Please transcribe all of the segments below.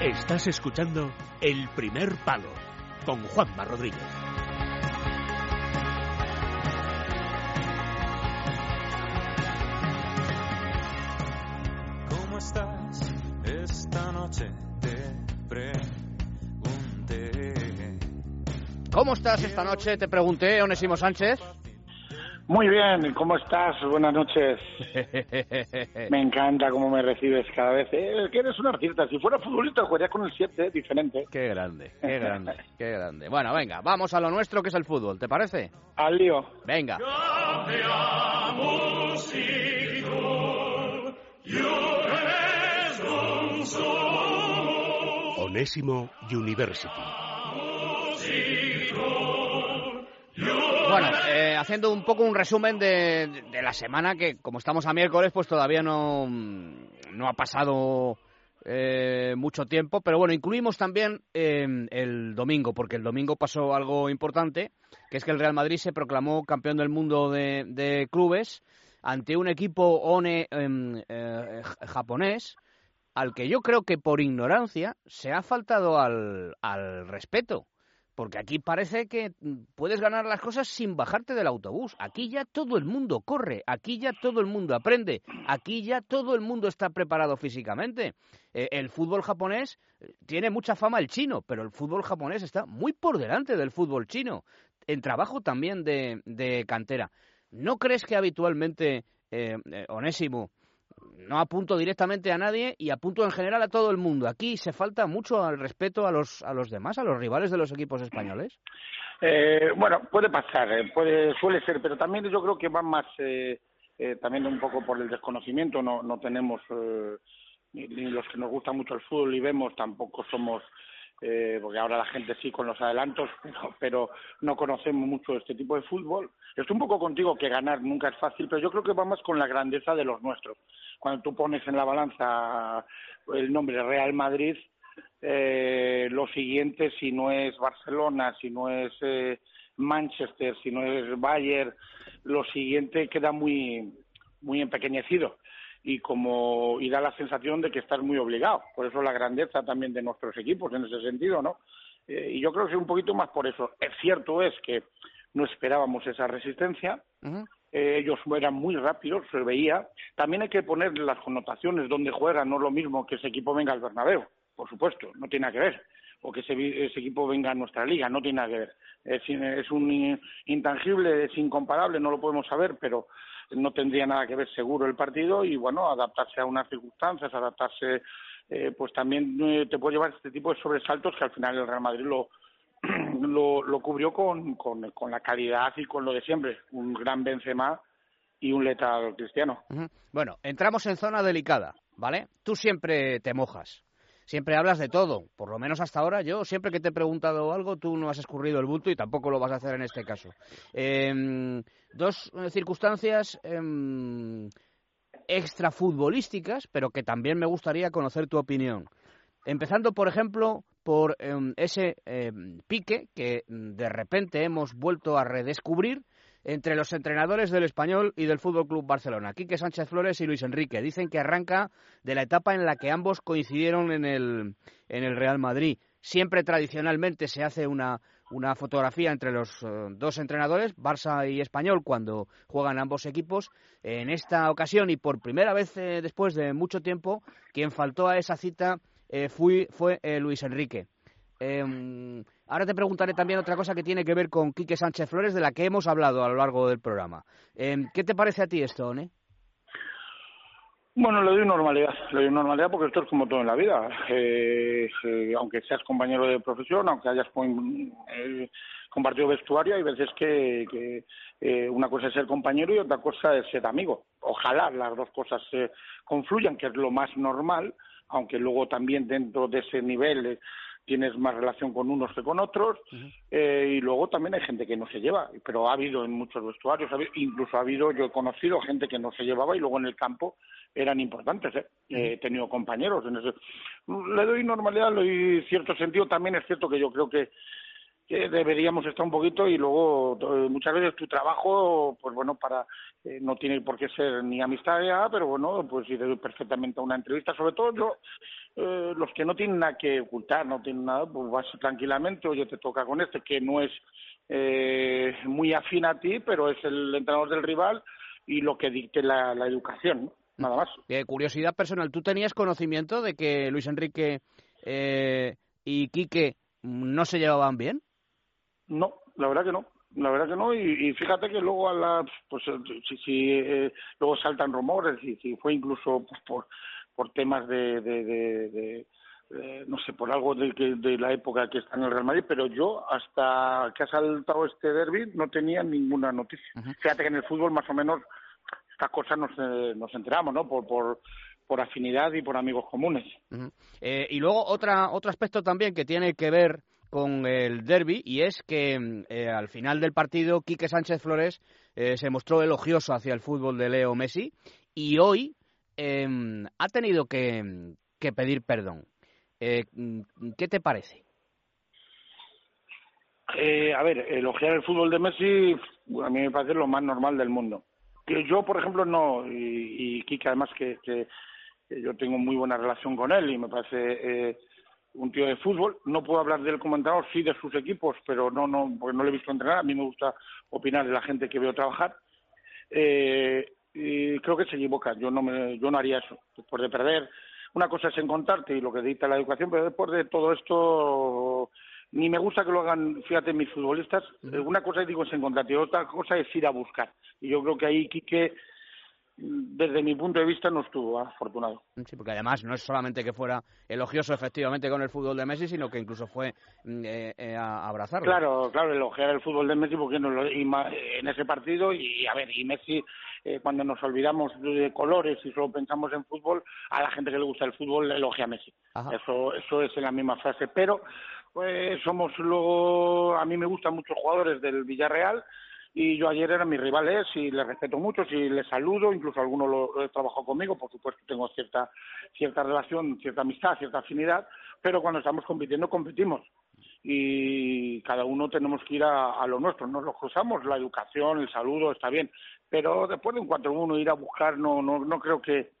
Estás escuchando El Primer Palo con Juanma Rodríguez. ¿Cómo estás esta noche? Te pregunté. ¿Cómo estás esta noche? Te pregunté, Onésimo Sánchez. Muy bien, ¿cómo estás? Buenas noches. Me encanta cómo me recibes cada vez. Eh, que eres un artista. Si fuera futbolista, jugaría con el 7, diferente. Qué grande, qué grande, qué grande. Bueno, venga, vamos a lo nuestro que es el fútbol, ¿te parece? Al lío. Venga. Onésimo University. Bueno, eh, haciendo un poco un resumen de, la semana que, como estamos a miércoles, pues todavía no, no ha pasado eh, mucho tiempo, pero bueno, incluimos también eh, el domingo, porque el domingo pasó algo importante, que es que el Real Madrid se proclamó campeón del mundo de, clubes ante un equipo ONE em, eh, japonés, al que yo creo que por ignorancia se ha faltado al, al respeto. Porque aquí parece que mm, puedes ganar las cosas sin bajarte del autobús. Aquí ya todo el mundo corre, aquí ya todo el mundo aprende, aquí ya todo el mundo está preparado físicamente. Eh, el fútbol japonés eh, tiene mucha fama el chino, pero el fútbol japonés está muy por delante del fútbol chino, en trabajo también de, de cantera. ¿No crees que habitualmente, eh, eh, Onésimo, no apunto directamente a nadie y apunto en general a todo el mundo. Aquí se falta mucho al respeto a los, a los demás, a los rivales de los equipos españoles. Eh, bueno, puede pasar, eh, puede, suele ser, pero también yo creo que va más eh, eh, también un poco por el desconocimiento. No, no tenemos, eh, ni, ni los que nos gusta mucho el fútbol y vemos, tampoco somos, eh, porque ahora la gente sí con los adelantos, pero, pero no conocemos mucho este tipo de fútbol. Estoy un poco contigo que ganar nunca es fácil, pero yo creo que va más con la grandeza de los nuestros. Cuando tú pones en la balanza el nombre Real Madrid, eh, lo siguiente, si no es Barcelona, si no es eh, Manchester, si no es Bayern, lo siguiente queda muy, muy empequeñecido y como y da la sensación de que estás muy obligado. Por eso la grandeza también de nuestros equipos en ese sentido, ¿no? Eh, y yo creo que es un poquito más por eso. Es cierto es que no esperábamos esa resistencia, eh, ellos eran muy rápidos, se veía. También hay que poner las connotaciones donde juegan, no es lo mismo que ese equipo venga al Bernabéu, por supuesto, no tiene nada que ver. O que ese, ese equipo venga a nuestra liga, no tiene nada que ver. Es, es un in- intangible, es incomparable, no lo podemos saber, pero no tendría nada que ver seguro el partido y bueno, adaptarse a unas circunstancias, adaptarse, eh, pues también eh, te puede llevar este tipo de sobresaltos que al final el Real Madrid lo, lo, cubrió con, con, con la calidad y con lo de siempre, un gran Benzema y un letal cristiano. Bueno, entramos en zona delicada, ¿vale? Tú siempre te mojas. Siempre hablas de todo, por lo menos hasta ahora yo, siempre que te he preguntado algo, tú no has escurrido el bulto y tampoco lo vas a hacer en este caso. Em, dos eh, circunstancias em, extrafutbolísticas, pero que también me gustaría conocer tu opinión. Empezando, por ejemplo, por em, ese pique que mm, de repente hemos vuelto a redescubrir entre los entrenadores del Español y del Fútbol Club Barcelona, Quique Sánchez Flores y Luis Enrique. Dicen que arranca de la etapa en la que ambos coincidieron en el, en el Real Madrid. Siempre tradicionalmente se hace una, una fotografía entre los eh, dos entrenadores, Barça y Español, cuando juegan ambos equipos. En esta ocasión y por primera vez eh, después de mucho tiempo, quien faltó a esa cita eh, fui- fue eh, Luis Enrique. Ahora te preguntaré también otra cosa que tiene que ver con Quique Sánchez Flores, de la que hemos hablado a lo largo del programa. Em, ¿Qué te parece a ti esto, One? Bueno, le doy normalidad, le doy normalidad porque esto es como todo en la vida. Eh, eh, aunque seas compañero de profesión, aunque hayas eh, compartido vestuario, hay veces que, que, eh, una cosa es ser compañero y otra cosa es ser amigo. Ojalá las dos cosas se confluyan, que es lo más normal, aunque luego también dentro de ese nivel eh, tienes más relación con unos que con otros, eh, y luego también hay gente que no se lleva, pero ha habido en muchos vestuarios, ha habido- incluso ha habido, yo he conocido gente que no se llevaba y luego en el campo eran importantes, ¿eh? Eh, he tenido compañeros en ese. Le doy normalidad, le doy cierto sentido, también es cierto que yo creo que deberíamos estar un poquito y luego muchas veces tu trabajo, pues bueno, para eh, no tiene por qué ser ni amistad ya, pero bueno, pues ir perfectamente a una entrevista, sobre todo yo, eh, los que no tienen nada que ocultar, no tienen nada, pues vas tranquilamente, oye, te toca con este, que no es eh, muy afín a ti, pero es el entrenador del rival y lo que dicte la, educación, nada más. curiosidad personal, ¿tú tenías conocimiento de que Luis Enrique y Quique no se llevaban bien? No, la verdad que no. La verdad que no, y, fíjate que luego a la, pues si, si eh, luego saltan rumores y si fue incluso pues, por por temas de, de, no sé, por algo de, de la época que está en el Real Madrid, pero yo hasta que ha saltado este derby no tenía ninguna noticia. Fíjate que en el fútbol más o menos estas cosas nos, eh, nos enteramos, ¿no? Por, por, por afinidad y por amigos comunes. Eh, y luego otra, otro aspecto también que tiene que ver con el derby y es que mm, eh, al final del partido Quique Sánchez Flores eh, se mostró elogioso hacia el fútbol de Leo Messi y hoy em, ha tenido que, pedir perdón. Eh, ¿Qué te parece? a ver, elogiar el fútbol de Messi a mí me parece lo más normal del mundo. Yo, por ejemplo, no, y, y Quique además que, que, yo tengo muy buena relación con él y me parece un tío de fútbol. No puedo hablar del comentador, sí de sus equipos, pero no, no, porque no le he visto entrenar. A mí me gusta opinar de la gente que veo trabajar. Eh, y creo que se equivoca. Yo no, me, yo no haría eso. Después de perder, una cosa es encontrarte y lo que dicta la educación, pero después de todo esto, ni me gusta que lo hagan, fíjate, mis futbolistas. Una cosa digo es encontrarte y otra cosa es ir a buscar. Y yo creo que ahí Quique desde mi punto de vista no estuvo afortunado. Sí, porque además no es solamente que fuera elogioso efectivamente con el fútbol de Messi, sino que incluso fue mm, eh, eh, a abrazarlo. Claro, claro, elogiar el fútbol de Messi porque no lo, en ese partido y a ver, y Messi eh, cuando nos olvidamos de colores y solo pensamos en fútbol, a la gente que le gusta el fútbol elogia a Messi. Eso eso es en la misma frase, pero pues somos luego a mí me gustan muchos jugadores del Villarreal y yo ayer eran mis rivales y les respeto mucho, y les saludo, incluso algunos lo, he trabajado conmigo, por supuesto tengo cierta, cierta relación, cierta amistad, cierta afinidad, pero cuando estamos compitiendo, competimos. Y cada uno tenemos que ir a, lo nuestro, nos lo cruzamos, la educación, el saludo, está bien, pero después de un 4-1 ir a buscar, no, no, no creo que,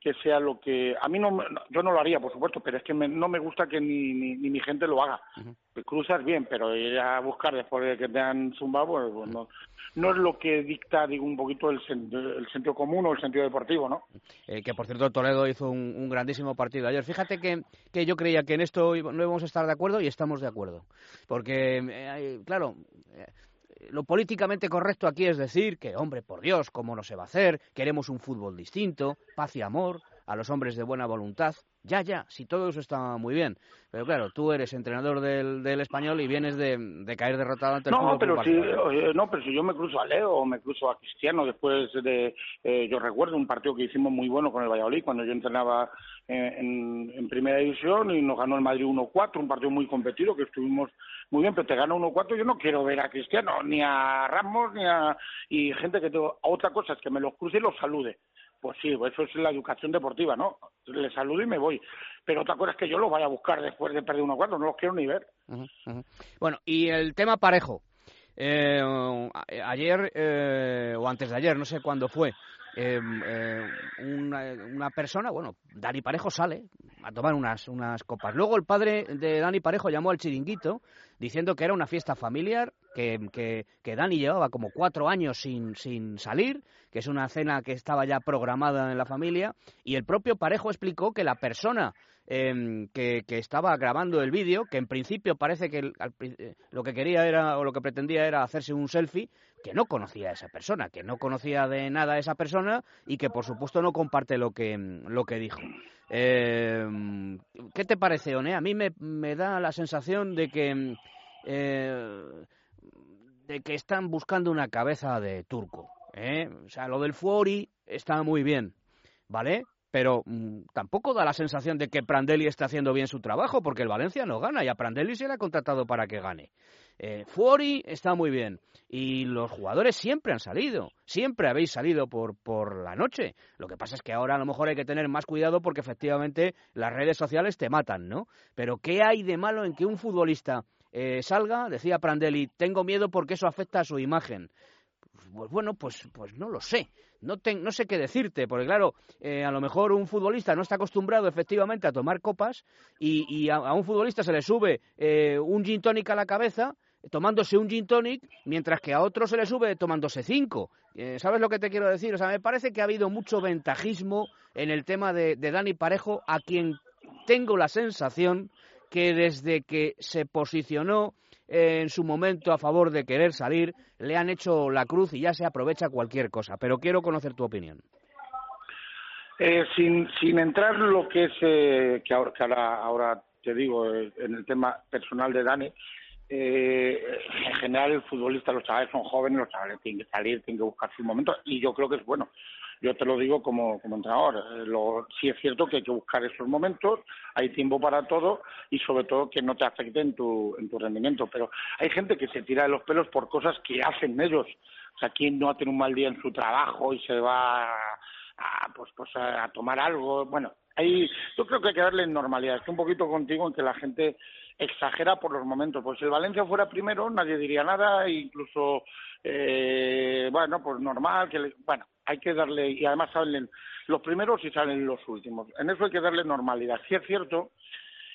que sea lo que a mí no yo no lo haría por supuesto pero es que no me gusta que ni, ni, mi gente lo haga. Cruzas bien pero ir a buscar después de que te han zumbado pues, pues no, no es lo que dicta digo un poquito el, el sentido común o el sentido deportivo no eh, que por cierto Toledo hizo un, grandísimo partido ayer. Fíjate que, que yo creía que en esto no íbamos a estar de acuerdo y estamos de acuerdo. Porque eh, claro eh, lo políticamente correcto aquí es decir que, hombre, por Dios, ¿cómo no se va a hacer? Queremos un fútbol distinto, paz y amor, a los hombres de buena voluntad. Ya, ya, si todo eso está muy bien. Pero claro, tú eres entrenador del, del español y vienes de, de caer derrotado ante el no, pero si, No, pero si yo me cruzo a Leo o me cruzo a Cristiano después de... Eh, yo recuerdo un partido que hicimos muy bueno con el Valladolid cuando yo entrenaba en, primera división y nos ganó el Madrid 1-4, un partido muy competido que estuvimos muy bien, pero te gana 1-4, yo no quiero ver a Cristiano, ni a Ramos, ni a... y gente que... Tengo... Otra cosa es que me los cruce y los salude. Pues sí, eso es la educación deportiva, ¿no? Le saludo y me voy. Pero otra cosa es que yo lo vaya a buscar después de perder 1-4, no los quiero ni ver. Bueno, y el tema parejo. Eh, ayer eh, o antes de ayer, no sé cuándo fue, em, eh, una, persona, bueno, Dani Parejo sale a tomar unas, unas copas. Luego el padre de Dani Parejo llamó al chiringuito diciendo que era una fiesta familiar, que, Dani llevaba como cuatro años sin, sin salir, que es una cena que estaba ya programada en la familia, y el propio Parejo explicó que la persona Em, que, estaba grabando el vídeo, que en principio parece que eh, lo que quería era o lo que pretendía era hacerse un selfie, que no conocía a esa persona, que no conocía de nada a esa persona y que por supuesto no comparte lo que, lo que dijo. Em, ¿Qué te parece, One? A mí me, me da la sensación de que, eh, de que están buscando una cabeza de turco. ¿eh? O sea, lo del Fuori está muy bien, ¿vale? pero mm, tampoco da la sensación de que Prandelli está haciendo bien su trabajo, porque el Valencia no gana y a Prandelli se le ha contratado para que gane. Eh, Fuori está muy bien y los jugadores siempre han salido, siempre habéis salido por, por la noche. Lo que pasa es que ahora a lo mejor hay que tener más cuidado porque efectivamente las redes sociales te matan, ¿no? Pero ¿qué hay de malo en que un futbolista eh, salga, decía Prandelli, tengo miedo porque eso afecta a su imagen. Pues bueno, pues, pues no lo sé. No, no sé qué decirte, porque claro, eh, a lo mejor un futbolista no está acostumbrado efectivamente a tomar copas y, a, un futbolista se le sube eh, un gin tonic a la cabeza tomándose un gin tonic, mientras que a otro se le sube tomándose cinco. ¿Sabes lo que te quiero decir? O sea, me parece que ha habido mucho ventajismo en el tema de Dani Parejo, a quien tengo la sensación que desde que se posicionó en su momento a favor de querer salir, le han hecho la cruz y ya se aprovecha cualquier cosa. Pero quiero conocer tu opinión. Eh, sin, sin entrar lo que es, eh, que, ahora, que ahora, te digo, eh, en el tema personal de Dani, en general el futbolista, los chavales son jóvenes, los chavales tienen que salir, tienen que buscar su momento y yo creo que es bueno. Yo te lo digo como, como entrenador. Eh, lo, sí es cierto que hay que buscar esos momentos, hay tiempo para todo y sobre todo que no te afecte en tu, en tu rendimiento. Pero hay gente que se tira de los pelos por cosas que hacen ellos. O sea, ¿quién no ha tenido un mal día en su trabajo y se va a, pues, pues a tomar algo? Bueno, ahí yo creo que hay que darle normalidad. Estoy un poquito contigo en que la gente exagera por los momentos. Pues si el Valencia fuera primero, nadie diría nada, incluso, eh, bueno, pues normal, que bueno, hay que darle, y además salen los primeros y salen los últimos. En eso hay que darle normalidad. Sí es cierto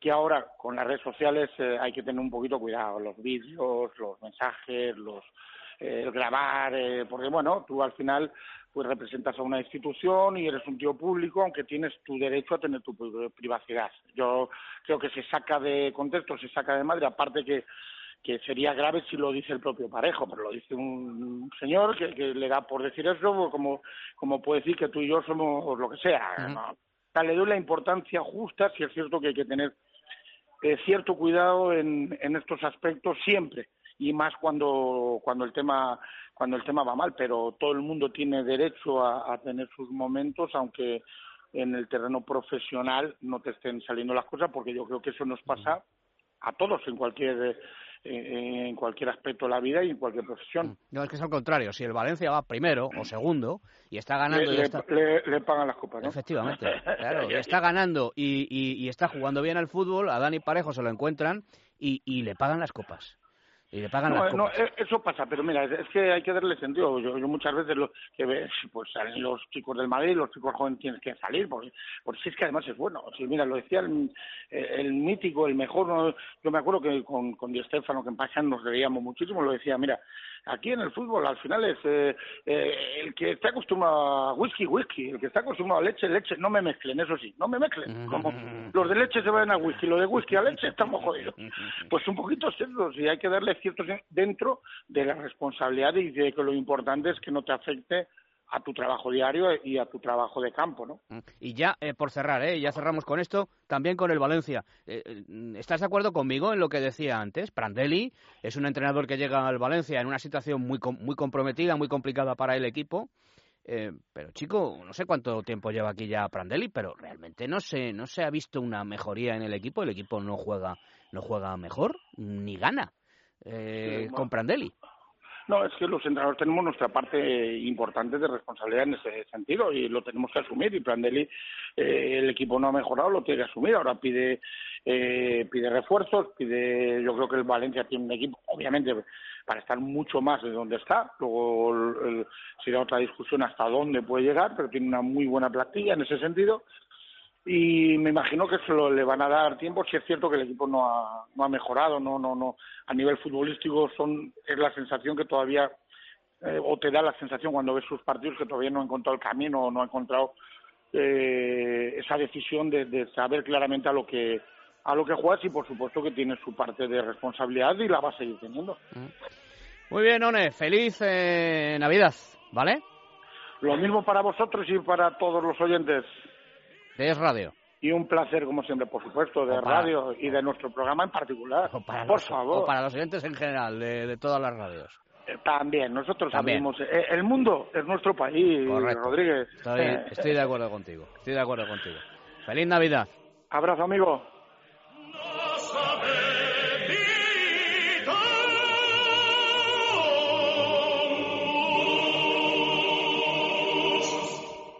que ahora con las redes sociales eh, hay que tener un poquito cuidado, los vídeos, los mensajes, los eh, grabar, eh, porque bueno, tú al final pues representas a una institución y eres un tío público, aunque tienes tu derecho a tener tu privacidad. Yo creo que se saca de contexto, se saca de madre, aparte que que sería grave si lo dice el propio Parejo, pero lo dice un señor que, le da por decir eso, como, como puede decir que tú y yo somos lo que sea. Le doy la importancia justa, si es cierto que hay que tener eh, cierto cuidado en, en estos aspectos siempre y más cuando cuando el tema cuando el tema va mal pero todo el mundo tiene derecho a, a tener sus momentos aunque en el terreno profesional no te estén saliendo las cosas porque yo creo que eso nos pasa a todos en cualquier en cualquier aspecto de la vida y en cualquier profesión. Mm. No, es que es al contrario. Si el Valencia va primero o segundo y está ganando... Le, está... le, pagan las copas, ¿no? Efectivamente, claro. está ganando y, y, está jugando bien al fútbol, a Dani Parejo se lo encuentran y, y le pagan las copas y le pagan no, no, e, eso pasa, pero mira, es que hay que darle sentido. Yo, yo muchas veces lo que ves, pues salen los chicos del Madrid, los chicos jóvenes tienen que salir, porque, porque si es que además es bueno. Si mira, lo decía el, el mítico, el mejor, yo me acuerdo que con, con Di Stefano, que en Pasan nos reíamos muchísimo, lo decía, mira, aquí en el fútbol al final es eh, eh, el que está acostumbrado a whisky, whisky, el que está acostumbrado a leche, leche, no me mezclen, eso sí, no me mezclen. Como los de leche se vayan a whisky, los de whisky a leche estamos jodidos. Pues un poquito cierto, y hay que darle ciertos dentro de la responsabilidad y de que lo importante es que no te afecte a tu trabajo diario y a tu trabajo de campo, ¿no? Mm. Y ya, eh, por cerrar, ¿eh? ya cerramos con esto, también con el Valencia. Eh, eh, ¿Estás de acuerdo conmigo en lo que decía antes? Prandelli es un entrenador que llega al Valencia en una situación muy, muy comprometida, muy complicada para el equipo. pero chico, no sé cuánto tiempo lleva aquí ya Prandelli, pero realmente no se, no se ha visto una mejoría en el equipo. El equipo no juega, no juega mejor ni gana con Prandelli. No, es que los entrenadores tenemos nuestra parte importante de responsabilidad en ese sentido y lo tenemos que asumir. Y Prandelli, eh, el equipo no ha mejorado, lo tiene que asumir. Ahora pide eh, pide refuerzos, pide. Yo creo que el Valencia tiene un equipo, obviamente, para estar mucho más de donde está. Luego el, será otra discusión hasta dónde puede llegar, pero tiene una muy buena plantilla en ese sentido y me imagino que se lo, le van a dar tiempo. Si es cierto que el equipo no ha, no ha mejorado no no no. A nivel futbolístico son es la sensación que todavía eh, o te da la sensación cuando ves sus partidos que todavía no ha encontrado el camino o no ha encontrado eh, esa decisión de, de, saber claramente a lo que a lo que juegas y por supuesto que tiene su parte de responsabilidad y la va a seguir teniendo. Mm. muy bien One feliz eh, Navidad vale lo mismo para vosotros y para todos los oyentes de Es Radio. Y un placer, como siempre, por supuesto, de radio y de nuestro programa en particular. por favor. O para los oyentes en general, de, todas las radios. Eh, también, nosotros También. Eh, el mundo es nuestro país, Rodríguez. Estoy, estoy de acuerdo contigo. Estoy de acuerdo contigo. Feliz Navidad. Abrazo, amigo.